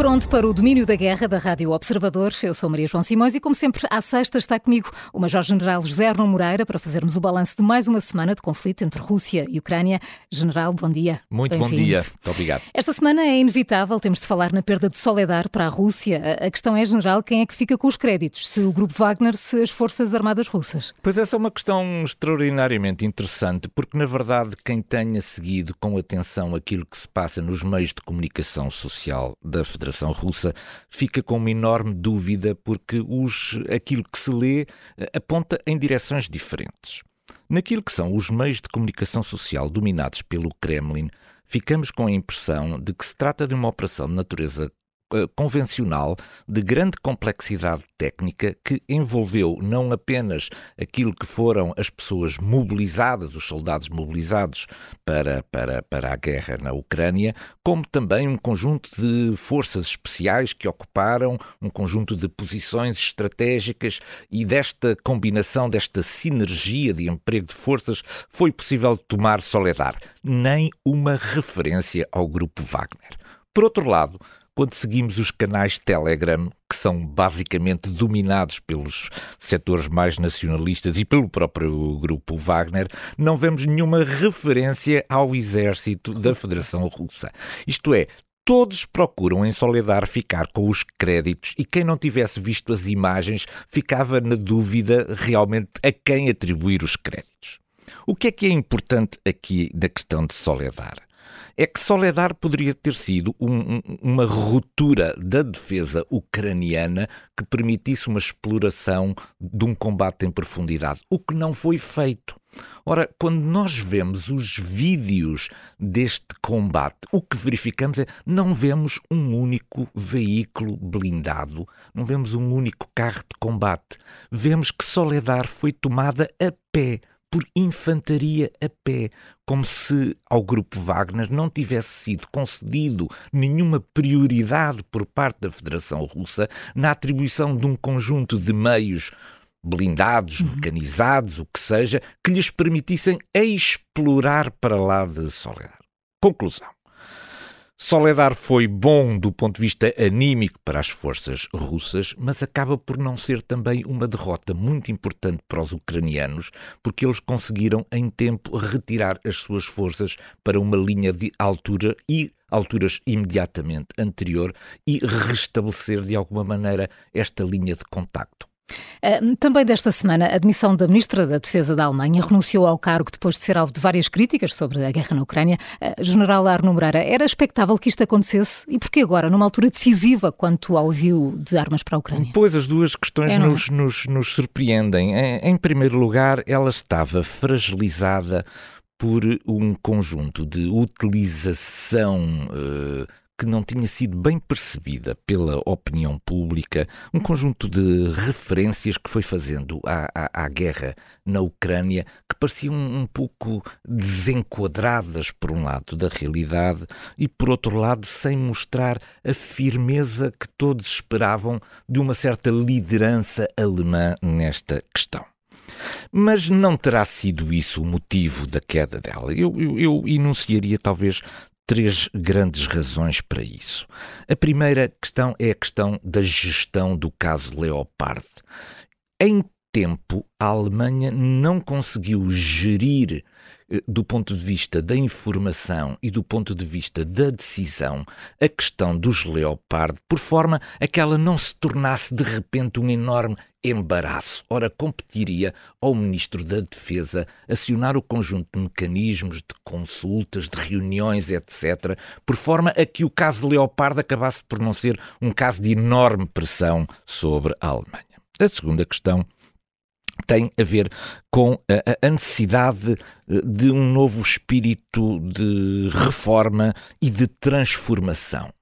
Pronto para o domínio da guerra da Rádio Observador. Eu sou Maria João Simões e, como sempre, à sexta está comigo o Major-General José Arnon Moreira para fazermos o balanço de mais uma semana de conflito entre Rússia e Ucrânia. General, bom dia. Muito bom dia. Muito obrigado. Esta semana é inevitável, temos de falar na perda de Soledar para a Rússia. A questão é, General, quem é que fica com os créditos? Se o Grupo Wagner, se as Forças Armadas Russas? Pois essa é uma questão extraordinariamente interessante, porque, na verdade, quem tenha seguido com atenção aquilo que se passa nos meios de comunicação social da Federação Federação Russa fica com uma enorme dúvida porque os, aquilo que se lê eh, aponta em direções diferentes. Naquilo que são os meios de comunicação social dominados pelo Kremlin, ficamos com a impressão de que se trata de uma operação de natureza convencional de grande complexidade técnica que envolveu não apenas aquilo que foram as pessoas mobilizadas, os soldados mobilizados para, para, para a guerra na Ucrânia, como também um conjunto de forças especiais que ocuparam um conjunto de posições estratégicas e desta combinação, desta sinergia de emprego de forças, foi possível tomar Soledar. Nem uma referência ao grupo Wagner. Por outro lado, quando seguimos os canais Telegram, que são basicamente dominados pelos setores mais nacionalistas e pelo próprio grupo Wagner, não vemos nenhuma referência ao exército da Federação Russa. Isto é, todos procuram em Soledar ficar com os créditos e quem não tivesse visto as imagens ficava na dúvida realmente a quem atribuir os créditos. O que é que é importante aqui da questão de Soledar? É que Soledar poderia ter sido um, uma ruptura da defesa ucraniana que permitisse uma exploração de um combate em profundidade, o que não foi feito. Ora, quando nós vemos os vídeos deste combate, o que verificamos é não vemos um único veículo blindado, não vemos um único carro de combate. Vemos que Soledar foi tomada a pé por infantaria a pé, como se ao grupo Wagner não tivesse sido concedido nenhuma prioridade por parte da Federação Russa na atribuição de um conjunto de meios blindados, uhum. mecanizados, o que seja, que lhes permitissem explorar para lá de Soledar. Conclusão. Soledar foi bom do ponto de vista anímico para as forças russas, mas acaba por não ser também uma derrota muito importante para os ucranianos, porque eles conseguiram em tempo retirar as suas forças para uma linha de altura e alturas imediatamente anterior e restabelecer de alguma maneira esta linha de contacto. Também desta semana, a admissão da Ministra da Defesa da Alemanha renunciou ao cargo depois de ser alvo de várias críticas sobre a guerra na Ucrânia. General Arno Moreira, era expectável que isto acontecesse e porquê agora, numa altura decisiva quanto ao envio de armas para a Ucrânia? Pois as duas questões é, nos, é? nos, nos surpreendem. Em primeiro lugar, ela estava fragilizada por um conjunto de utilização uh, que não tinha sido bem percebida pela opinião pública, um conjunto de referências que foi fazendo à, à, à guerra na Ucrânia que pareciam um pouco desenquadradas, por um lado, da realidade e, por outro lado, sem mostrar a firmeza que todos esperavam de uma certa liderança alemã nesta questão. Mas não terá sido isso o motivo da queda dela. Eu, eu, eu, enunciaria talvez três grandes razões para isso. A primeira questão é a questão da gestão do caso Leopard. Em tempo, a Alemanha não conseguiu gerir eh, do ponto de vista da informação e do ponto de vista da decisão, a questão dos Leopard, por forma a que ela não se tornasse de repente um enorme embaraço. Ora, competiria ao Ministro da Defesa acionar o conjunto de mecanismos, de consultas, de reuniões, etc., por forma a que o caso Leopard acabasse por não ser um caso de enorme pressão sobre a Alemanha. A segunda questão tem a ver com a, necessidade eh, de um novo espírito de reforma e de transformação.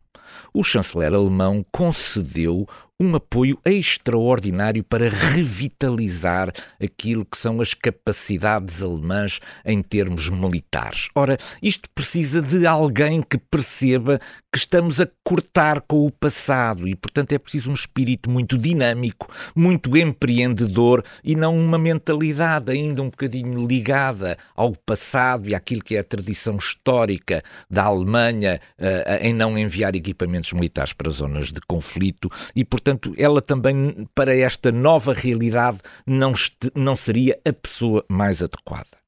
O chanceler alemão concedeu um apoio extraordinário para revitalizar aquilo que são as capacidades alemãs em termos militares. Ora, isto precisa de alguém que perceba que estamos a cortar com o passado e, portanto, é preciso um espírito muito dinâmico, muito empreendedor e não uma mentalidade ainda um bocadinho ligada ao passado e àquilo que é a tradição histórica da Alemanha uh, em não enviar equipamentos militares para zonas de conflito e, portanto, ela também, para esta nova realidade, não, não seria a pessoa mais adequada.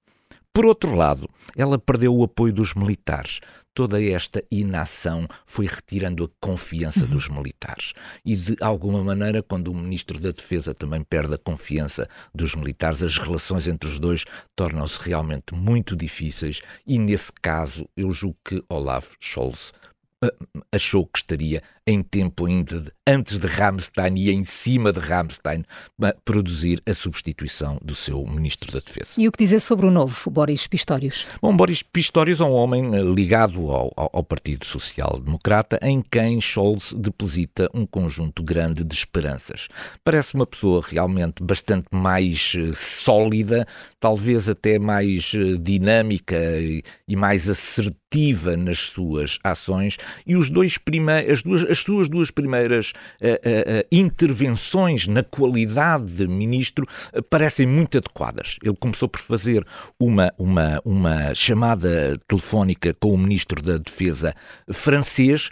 Por outro lado, ela perdeu o apoio dos militares. Toda esta inação foi retirando a confiança uhum. dos militares. E, de alguma maneira, quando o Ministro da Defesa também perde a confiança dos militares, as relações entre os dois tornam-se realmente muito difíceis. E, nesse caso, eu julgo que Olaf Scholz eh, achou que estaria em tempo ainda antes de Ramstein e em cima de Ramstein produzir a substituição do seu ministro da Defesa. E o que dizer sobre o novo, Boris Pistorius? Bom, Boris Pistorius é um homem eh, ligado ao, ao Partido Social Democrata, em quem Scholz deposita um conjunto grande de esperanças. Parece uma pessoa realmente bastante mais eh, sólida, talvez até mais eh, dinâmica e mais assertiva nas suas ações, e os dois primeiros, as duas, as as suas duas primeiras uh, uh, intervenções na qualidade de ministro parecem muito adequadas. Ele começou por fazer uma, uma, uma chamada telefónica com o ministro da Defesa francês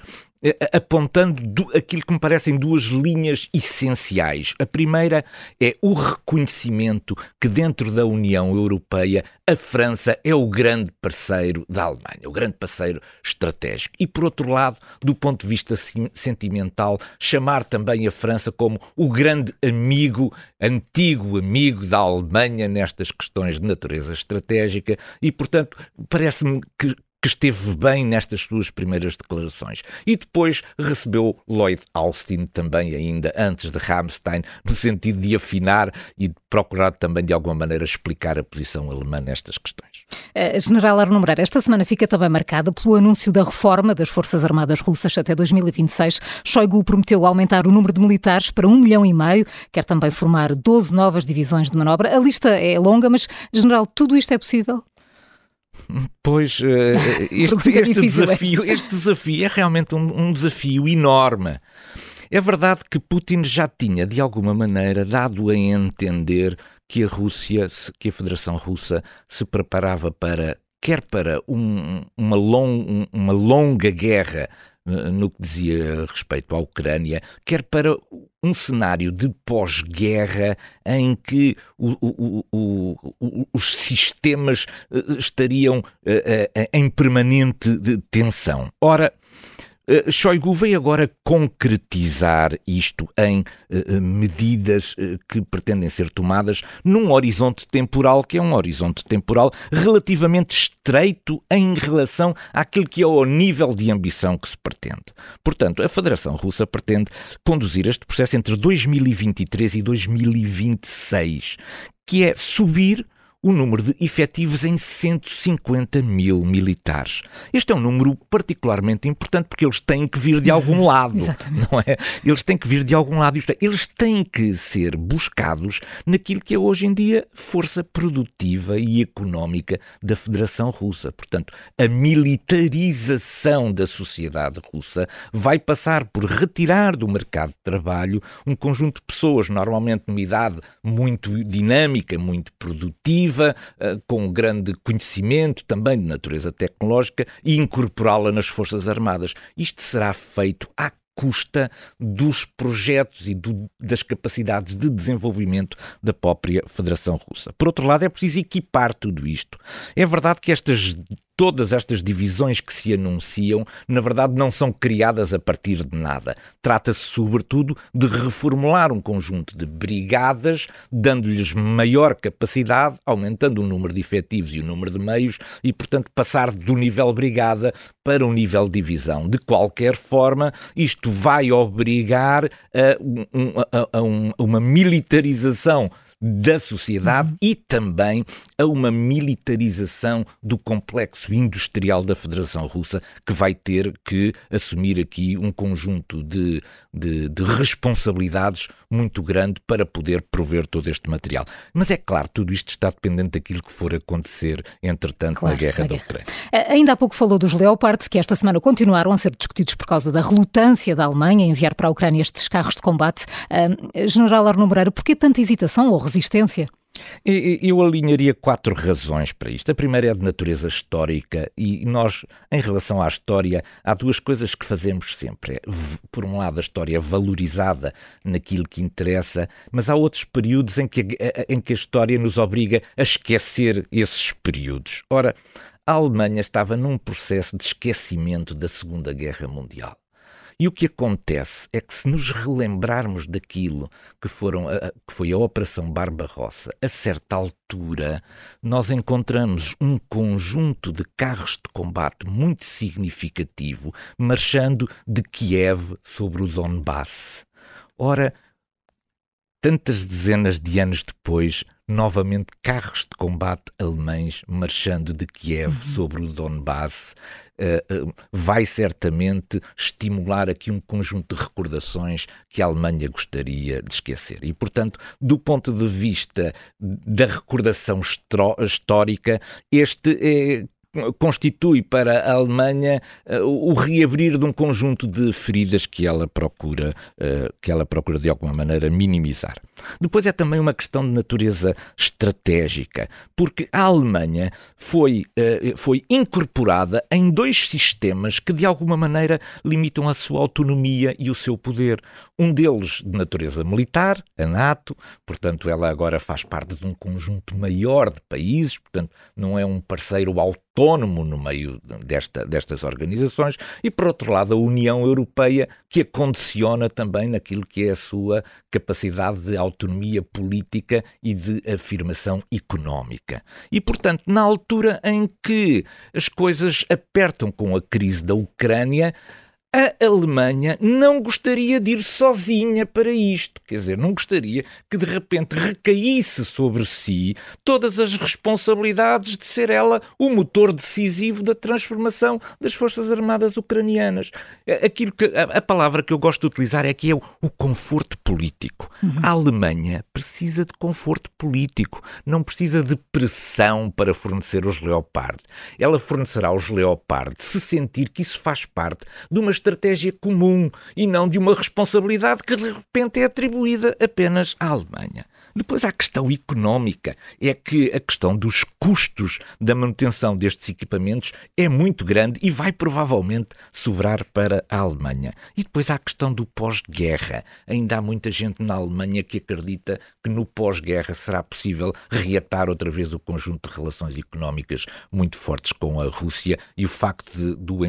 apontando aquilo que me parecem duas linhas essenciais. A primeira é o reconhecimento que dentro da União Europeia a França é o grande parceiro da Alemanha, o grande parceiro estratégico. E por outro lado, do ponto de vista sentimental, chamar também a França como o grande amigo, antigo amigo da Alemanha nestas questões de natureza estratégica e, portanto, parece-me que que esteve bem nestas suas primeiras declarações. E depois recebeu Lloyd Austin também ainda antes de Ramstein, no sentido de afinar e de procurar também de alguma maneira explicar a posição alemã nestas questões. Uh, General Arno Moreira, esta semana fica também marcada pelo anúncio da reforma das Forças Armadas Russas até 2026. Shoigu prometeu aumentar o número de militares para um milhão e meio, quer também formar 12 novas divisões de manobra. A lista é longa, mas, General, tudo isto é possível? Pois, uh, este, este desafio, este desafio é realmente um, um desafio enorme. É verdade que Putin já tinha, de alguma maneira, dado a entender que a Rússia, que a Federação Russa se preparava para, quer para um, uma, long, uma longa guerra no que dizia respeito à Ucrânia, quer para um cenário de pós-guerra em que o, o, o, os sistemas eh, estariam eh, eh, em permanente tensão. Ora, Uh, Shoigu veio agora concretizar isto em uh, medidas uh, que pretendem ser tomadas num horizonte temporal que é um horizonte temporal relativamente estreito em relação àquilo que é o nível de ambição que se pretende. Portanto, a Federação Russa pretende conduzir este processo entre 2023 e 2026, que é subir o número de efetivos em 150 mil militares. Este é um número particularmente importante porque eles têm que vir de algum lado, Exatamente. não é? Eles têm que vir de algum lado, isto é, eles têm que ser buscados naquilo que é hoje em dia força produtiva e económica da Federação Russa. Portanto, a militarização da sociedade russa vai passar por retirar do mercado de trabalho um conjunto de pessoas, normalmente numa idade muito dinâmica, muito produtiva, eh, com grande conhecimento também de natureza tecnológica e incorporá-la nas Forças Armadas. Isto será feito à custa dos projetos e do, das capacidades de desenvolvimento da própria Federação Russa. Por outro lado, é preciso equipar tudo isto. É verdade que estas todas estas divisões que se anunciam, na verdade, não são criadas a partir de nada. Trata-se, sobretudo, de reformular um conjunto de brigadas, dando-lhes maior capacidade, aumentando o número de efetivos e o número de meios, e, portanto, passar do nível brigada para o nível divisão. De qualquer forma, isto vai obrigar a, um, a, a, a uma militarização da sociedade uhum. e também a uma militarização do complexo industrial da Federação Russa, que vai ter que assumir aqui um conjunto de, de, de responsabilidades muito grande para poder prover todo este material. Mas é claro, tudo isto está dependente daquilo que for acontecer, entretanto, claro, na guerra da Ucrânia. Ainda há pouco falou dos Leopard, que esta semana continuaram a ser discutidos por causa da relutância da Alemanha em enviar para a Ucrânia estes carros de combate. Uh, General Arno Moreira, por que tanta hesitação ou resistência? Eu alinharia quatro razões para isto. A primeira é de natureza histórica e nós, em relação à história, há duas coisas que fazemos sempre. É, por um lado, a história é valorizada naquilo que interessa, mas há outros períodos em que, em que a história nos obriga a esquecer esses períodos. Ora, a Alemanha estava num processo de esquecimento da Segunda Guerra Mundial. E o que acontece é que se nos relembrarmos daquilo que, foram que foi a Operação Barbarossa, a certa altura nós encontramos um conjunto de carros de combate muito significativo marchando de Kiev sobre o Donbass. Ora, tantas dezenas de anos depois, novamente carros de combate alemães marchando de Kiev uhum. sobre o Donbass, uh, uh, vai certamente estimular aqui um conjunto de recordações que a Alemanha gostaria de esquecer. E, portanto, do ponto de vista da recordação histórica, este é constitui para a Alemanha uh, o reabrir de um conjunto de feridas que ela procura uh, que ela procura de alguma maneira minimizar. Depois é também uma questão de natureza estratégica, porque a Alemanha foi uh, foi incorporada em dois sistemas que de alguma maneira limitam a sua autonomia e o seu poder. Um deles de natureza militar, a NATO, portanto ela agora faz parte de um conjunto maior de países, portanto não é um parceiro autónomo autónomo no meio desta, destas organizações, e por outro lado a União Europeia, que a condiciona também naquilo que é a sua capacidade de autonomia política e de afirmação económica. E, portanto, na altura em que as coisas apertam com a crise da Ucrânia, a Alemanha não gostaria de ir sozinha para isto. Quer dizer, não gostaria que de repente recaísse sobre si todas as responsabilidades de ser ela o motor decisivo da transformação das Forças Armadas ucranianas. Aquilo que, a, a palavra que eu gosto de utilizar é que é o, o conforto político. Uhum. A Alemanha precisa de conforto político, não precisa de pressão para fornecer os Leopard. Ela fornecerá os Leopard se sentir que isso faz parte de uma estratégia comum e não de uma responsabilidade que de repente é atribuída apenas à Alemanha. Depois há a questão económica, é que a questão dos custos da manutenção destes equipamentos é muito grande e vai provavelmente sobrar para a Alemanha. E depois há a questão do pós-guerra. Ainda há muita gente na Alemanha que acredita que no pós-guerra será possível reatar outra vez o conjunto de relações económicas muito fortes com a Rússia e o facto de, do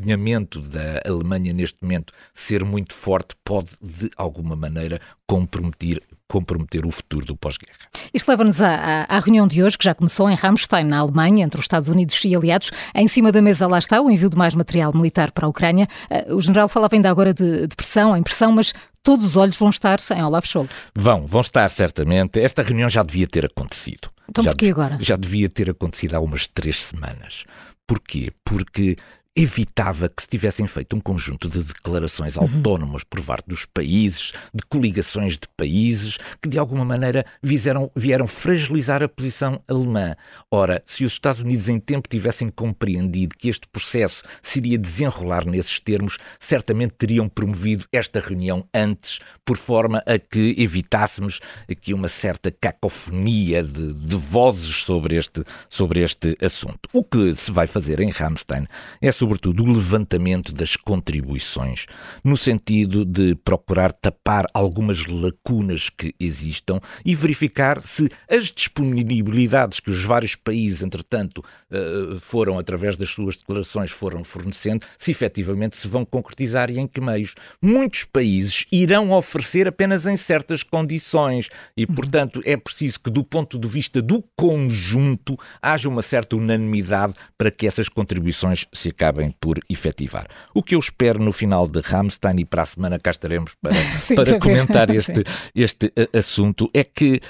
empenhamento da Alemanha neste momento ser muito forte pode, de alguma maneira, comprometer, comprometer o futuro do pós-guerra. Isto leva-nos à, à, reunião de hoje, que já começou em Ramstein, na Alemanha, entre os Estados Unidos e aliados. Em cima da mesa lá está o envio de mais material militar para a Ucrânia. Eh, o general falava ainda agora de, de pressão, em pressão, mas todos os olhos vão estar em Olaf Scholz. Vão, vão estar certamente. Esta reunião já devia ter acontecido. Então porquê agora? Já devia ter acontecido há umas três semanas. Porquê? Porque evitava que se tivessem feito um conjunto de declarações uhum. autónomas por parte dos países, de coligações de países, que de alguma maneira viseram, vieram fragilizar a posição alemã. Ora, se os Estados Unidos em tempo tivessem compreendido que este processo se iria desenrolar nesses termos, certamente teriam promovido esta reunião antes, por forma a que evitássemos aqui uma certa cacofonia de, de vozes sobre este, sobre este assunto. O que se vai fazer em Ramstein é sobretudo, o levantamento das contribuições, no sentido de procurar tapar algumas lacunas que existam e verificar se as disponibilidades que os vários países, entretanto, eh, foram, através das suas declarações, foram fornecendo, se efetivamente se vão concretizar e em que meios. Muitos países irão oferecer apenas em certas condições e, uhum. portanto, é preciso que, do ponto de vista do conjunto, haja uma certa unanimidade para que essas contribuições se acabem acabem por efetivar. O que eu espero no final de Ramstein e para a semana cá estaremos para, Sim, para comentar este, este assunto é que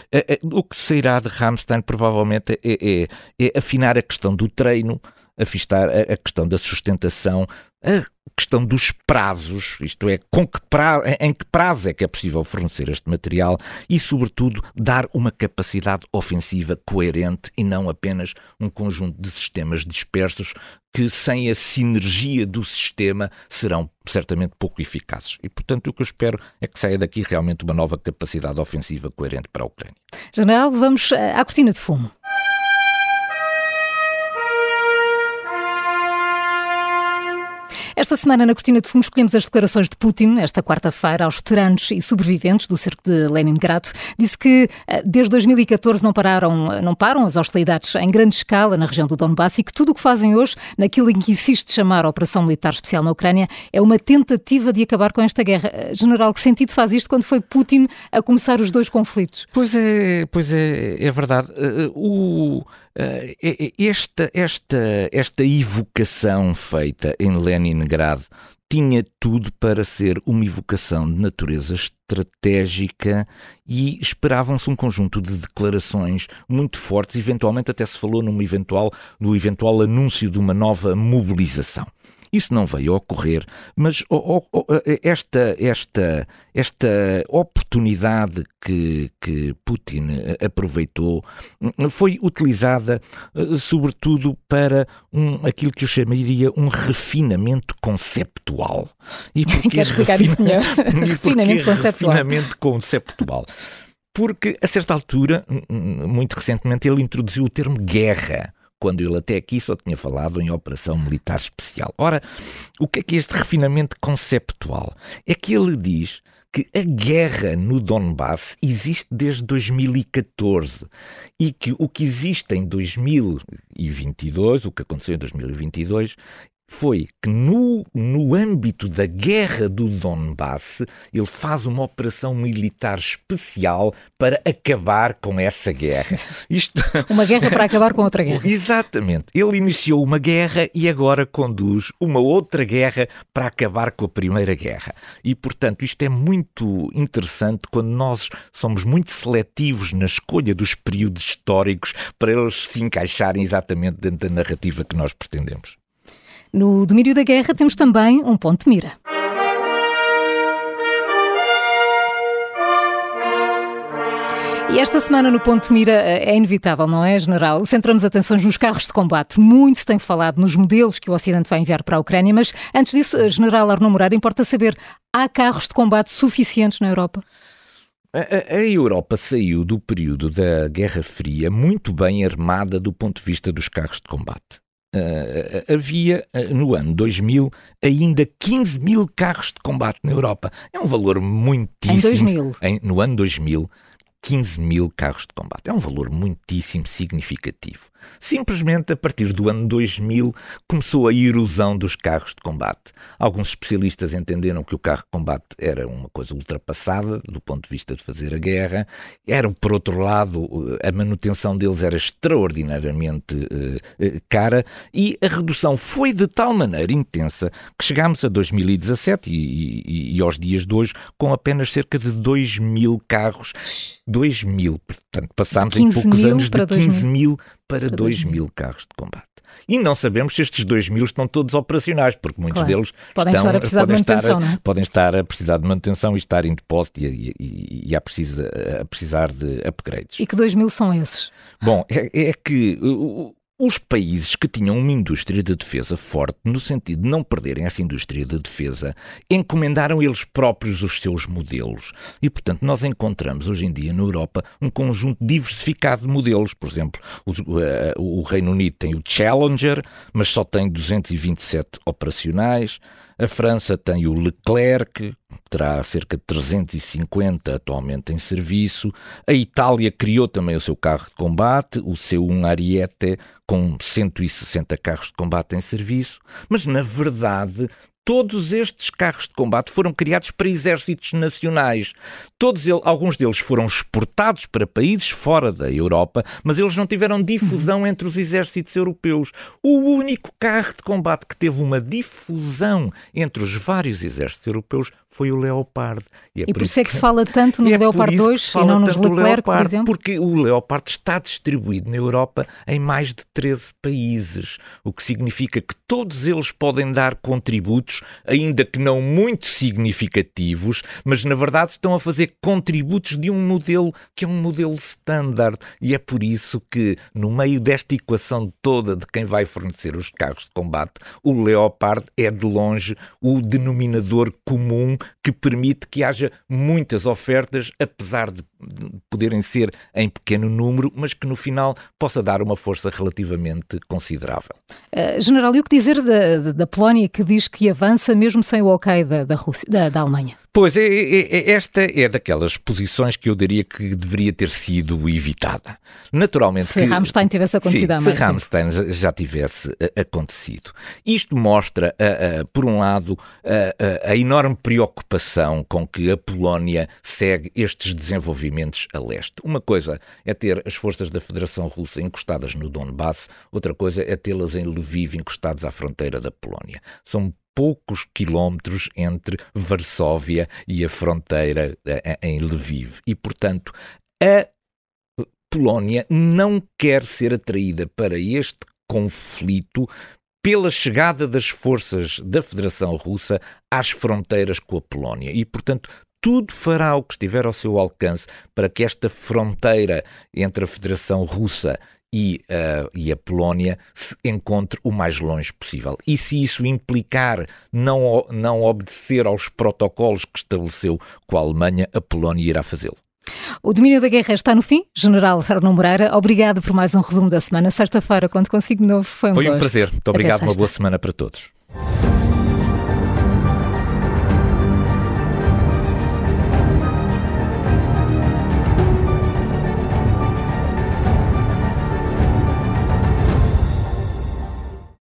o que sairá de Ramstein provavelmente é, é, é afinar a questão do treino, afistar a questão da sustentação, a questão dos prazos, isto é, com que em que prazo é que é possível fornecer este material e, sobretudo, dar uma capacidade ofensiva coerente e não apenas um conjunto de sistemas dispersos que, sem a sinergia do sistema, serão certamente pouco eficazes. E, portanto, o que eu espero é que saia daqui realmente uma nova capacidade ofensiva coerente para a Ucrânia. General, vamos eh, à cortina de fumo. Esta semana, na Cortina de Fumo, escolhemos as declarações de Putin, esta quarta-feira, aos veteranos e sobreviventes do cerco de Leningrado. Disse que eh, desde 2014 não, pararam, não param as hostilidades em grande escala na região do Donbass e que tudo o que fazem hoje, naquilo em que insiste chamar a Operação Militar Especial na Ucrânia, é uma tentativa de acabar com esta guerra. Eh, General, que sentido faz isto quando foi Putin a começar os dois conflitos? Pois é, pois é, é verdade. Eh, o eh, esta, esta, esta evocação feita em Leningrado tinha tudo para ser uma evocação de natureza estratégica e esperavam-se um conjunto de declarações muito fortes, eventualmente até se falou num eventual, no eventual anúncio de uma nova mobilização. Isso não veio a ocorrer, mas esta, esta, esta oportunidade que, que Putin aproveitou hum, foi utilizada eh, sobretudo para um, aquilo que eu chamaria um refinamento conceptual. E Quer explicar refina... isso melhor? refinamento conceptual. Refinamento conceptual porque a certa altura, hum, hum, muito recentemente, ele introduziu o termo guerra quando ele até aqui só tinha falado em operação militar especial. Ora, o que é que este refinamento conceptual? É que ele diz que a guerra no Donbass existe desde 2014 e que o que existe em 2022, o que aconteceu em 2022, foi que no, no âmbito da guerra do Donbass ele faz uma operação militar especial para acabar com essa guerra. Isto... Uma guerra para acabar com outra guerra. Exatamente. Ele iniciou uma guerra e agora conduz uma outra guerra para acabar com a primeira guerra. E, portanto, isto é muito interessante quando nós somos muito seletivos na escolha dos períodos históricos para eles se encaixarem exatamente dentro da narrativa que nós pretendemos. No domínio da guerra temos também um ponto de mira. E esta semana no Ponto de Mira eh, é inevitável, não é, General? Centramos atenções nos carros de combate. Muito se tem falado nos modelos que o Ocidente vai enviar para a Ucrânia, mas antes disso, eh, General Arnaud Mourado, importa saber, há carros de combate suficientes na Europa? A, Europa saiu do período da Guerra Fria muito bem armada do ponto de vista dos carros de combate. Uh, havia uh, no ano 2000 ainda 15 mil carros de combate na Europa. É um valor muitíssimo. Em 2000? Em, no ano 2000, 15 mil carros de combate. É um valor muitíssimo significativo. Simplesmente a partir do ano 2000 começou a erosão dos carros de combate. Alguns especialistas entenderam que o carro de combate era uma coisa ultrapassada do ponto de vista de fazer a guerra. Era, por outro lado, a manutenção deles era extraordinariamente uh, cara e a redução foi de tal maneira intensa que chegámos a 2017 e, e, e aos dias de hoje com apenas cerca de 2 mil carros. 2 mil, portanto, passámos em poucos anos de 15 mil para 2 mil carros de combate. E não sabemos se estes 2 mil estão todos operacionais, porque muitos claro. deles podem estão, estar a precisar podem de manutenção, estar, é? podem estar a precisar de manutenção e estar em depósito e, e, e a, precisa, a precisar de upgrades. E que 2 mil são esses? Bom, é, é que os países que tinham uma indústria de defesa forte, no sentido de não perderem essa indústria de defesa, encomendaram eles próprios os seus modelos. E, portanto, nós encontramos hoje em dia na Europa um conjunto diversificado de modelos. Por exemplo, o, eh, o Reino Unido tem o Challenger, mas só tem 227 operacionais. A França tem o Leclerc, terá cerca de 350 atualmente em serviço. A Itália criou também o seu carro de combate, o C1 Ariete, com 160 carros de combate em serviço. Mas, na verdade, todos estes carros de combate foram criados para exércitos nacionais. Todos alguns deles foram exportados para países fora da Europa, mas eles não tiveram difusão entre os exércitos europeus. O único carro de combate que teve uma difusão entre os vários exércitos europeus foi o Leopard. E, é e por, isso é que, que se fala tanto no é Leopard 2 e não nos Leclerc, Leopard, por exemplo? Porque o Leopard está distribuído na Europa em mais de 13 países, o que significa que todos eles podem dar contributos, ainda que não muito significativos, mas na verdade estão a fazer contributos de um modelo que é um modelo standard. E é por isso que, no meio desta equação toda de quem vai fornecer os carros de combate, o Leopard é de longe o denominador comum que permite que haja muitas ofertas, apesar de poderem ser em pequeno número, mas que no final possa dar uma força relativamente considerável. Uh, General, e o que dizer da, da, Polónia que diz que avança mesmo sem o ok da, da, Rússia, da, da Alemanha? Pois, é, é, é, esta é daquelas posições que eu diria que deveria ter sido evitada. Naturalmente. Se que, Rammstein tivesse acontecido sim, Se Rammstein tempo. já tivesse eh, acontecido. Isto mostra, uh, uh, por um lado, uh, a enorme preocupação com que a Polónia segue estes desenvolvimentos a leste. Uma coisa é ter as forças da Federação Russa encostadas no Donbass, outra coisa é tê-las em Lviv encostadas à fronteira da Polónia. São poucos quilómetros entre Varsóvia e a fronteira eh, em Lviv. E, portanto, a Polónia não quer ser atraída para este conflito pela chegada das forças da Federação Russa às fronteiras com a Polónia. E, portanto, tudo fará o que estiver ao seu alcance para que esta fronteira entre a Federação Russa e, uh, e a Polónia se encontre o mais longe possível. E se isso implicar não, não obedecer aos protocolos que estabeleceu com a Alemanha, a Polónia irá fazê-lo. O domínio da guerra está no fim. General Arnon Moreira, obrigado por mais um resumo da semana. Sexta-feira, quando consigo de novo, foi um Foi um prazer. Muito obrigado. Uma boa semana para todos.